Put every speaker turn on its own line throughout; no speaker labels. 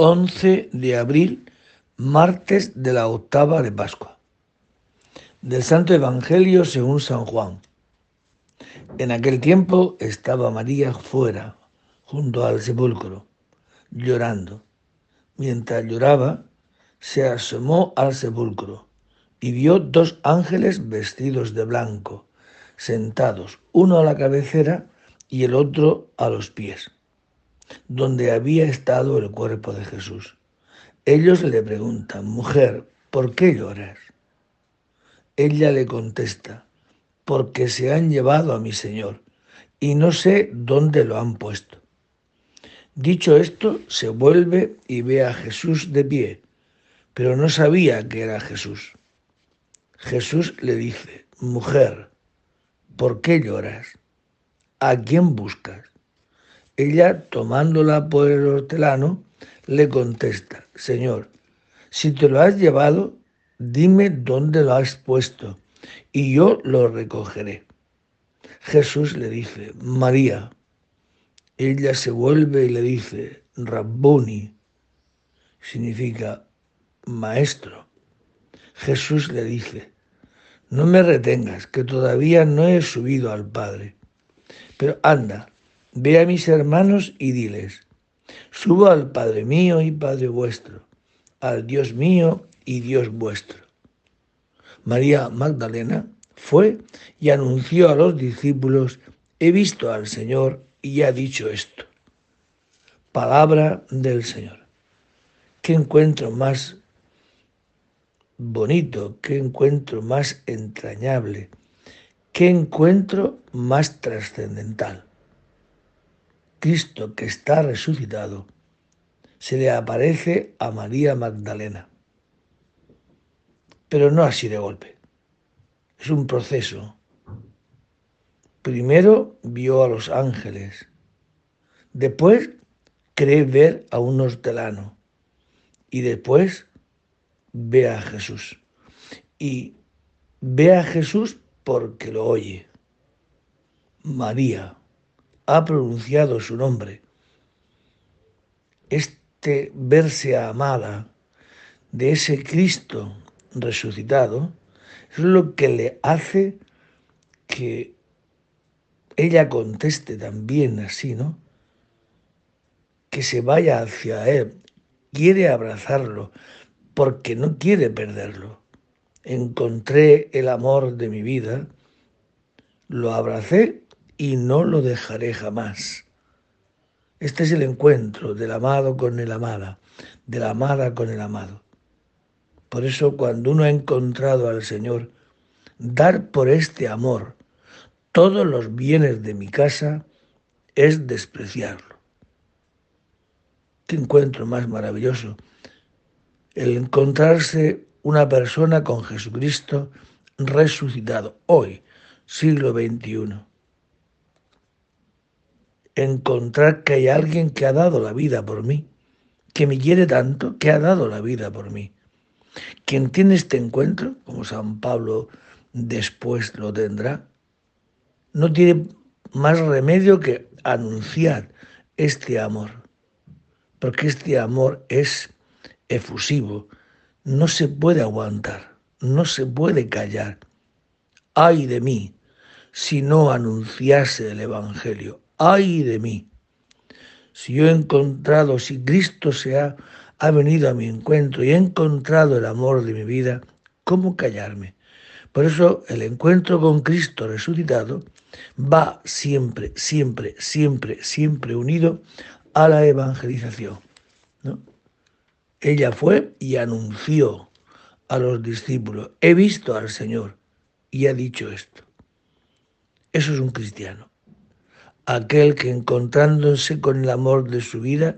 11 de abril, martes de la octava de Pascua. Del Santo Evangelio según San Juan. En aquel tiempo estaba María fuera, junto al sepulcro, llorando. Mientras lloraba, se asomó al sepulcro y vio dos ángeles vestidos de blanco, sentados, uno a la cabecera y el otro a los pies donde había estado el cuerpo de Jesús. Ellos le preguntan, mujer, ¿por qué lloras? Ella le contesta, porque se han llevado a mi Señor y no sé dónde lo han puesto. Dicho esto, se vuelve y ve a Jesús de pie, pero no sabía que era Jesús. Jesús le dice, mujer, ¿por qué lloras? ¿A quién buscas? Ella, tomándola por el hortelano, le contesta, Señor, si te lo has llevado, dime dónde lo has puesto, y yo lo recogeré. Jesús le dice, María. Ella se vuelve y le dice, Rabboni, significa maestro. Jesús le dice, no me retengas, que todavía no he subido al Padre, pero anda, Ve a mis hermanos y diles, subo al Padre mío y Padre vuestro, al Dios mío y Dios vuestro. María Magdalena fue y anunció a los discípulos, he visto al Señor y ha dicho esto. Palabra del Señor. ¿Qué encuentro más bonito? ¿Qué encuentro más entrañable? ¿Qué encuentro más trascendental? Cristo que está resucitado, se le aparece a María Magdalena. Pero no así de golpe. Es un proceso. Primero vio a los ángeles. Después cree ver a un hortelano. Y después ve a Jesús. Y ve a Jesús porque lo oye. María ha pronunciado su nombre. Este verse amada de ese Cristo resucitado es lo que le hace que ella conteste también así, ¿no? Que se vaya hacia Él, quiere abrazarlo, porque no quiere perderlo. Encontré el amor de mi vida, lo abracé y no lo dejaré jamás. Este es el encuentro del amado con el amada, de la amada con el amado. Por eso cuando uno ha encontrado al Señor, dar por este amor todos los bienes de mi casa es despreciarlo. Qué encuentro más maravilloso. El encontrarse una persona con Jesucristo resucitado hoy, siglo XXI encontrar que hay alguien que ha dado la vida por mí, que me quiere tanto, que ha dado la vida por mí. Quien tiene este encuentro, como San Pablo después lo tendrá, no tiene más remedio que anunciar este amor, porque este amor es efusivo, no se puede aguantar, no se puede callar. Ay de mí si no anunciase el Evangelio, ay de mí. Si yo he encontrado, si Cristo se ha, ha venido a mi encuentro y he encontrado el amor de mi vida, ¿cómo callarme? Por eso el encuentro con Cristo resucitado va siempre, siempre, siempre, siempre unido a la evangelización. ¿no? Ella fue y anunció a los discípulos, he visto al Señor y ha dicho esto. Eso es un cristiano aquel que encontrándose con el amor de su vida,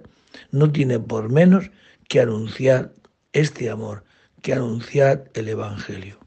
no tiene por menos que anunciar este amor, que anunciar el Evangelio.